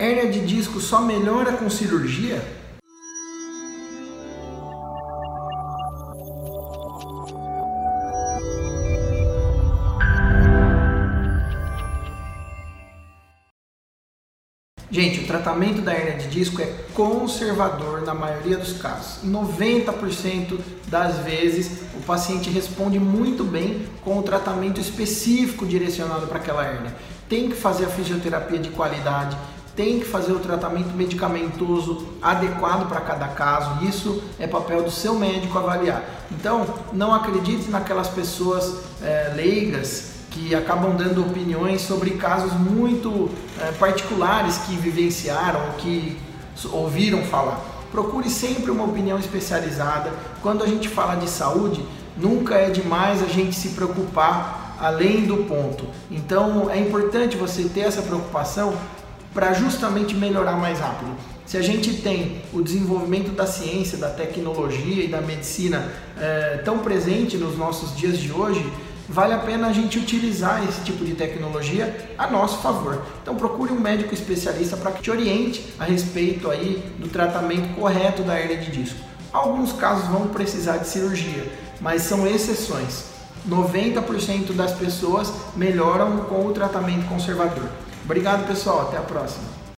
Hérnia de disco só melhora com cirurgia? Gente, o tratamento da hernia de disco é conservador na maioria dos casos. 90% das vezes o paciente responde muito bem com o tratamento específico direcionado para aquela hernia. Tem que fazer a fisioterapia de qualidade, tem que fazer o tratamento medicamentoso adequado para cada caso. Isso é papel do seu médico avaliar. Então, não acredite naquelas pessoas é, leigas que acabam dando opiniões sobre casos muito é, particulares que vivenciaram, que ouviram falar. Procure sempre uma opinião especializada. Quando a gente fala de saúde, nunca é demais a gente se preocupar além do ponto. Então é importante você ter essa preocupação para justamente melhorar mais rápido. Se a gente tem o desenvolvimento da ciência, da tecnologia e da medicina é, tão presente nos nossos dias de hoje, vale a pena a gente utilizar esse tipo de tecnologia a nosso favor. Então procure um médico especialista para que te oriente a respeito aí do tratamento correto da hernia de disco. Alguns casos vão precisar de cirurgia, mas são exceções. 90% das pessoas melhoram com o tratamento conservador. Obrigado, pessoal. Até a próxima.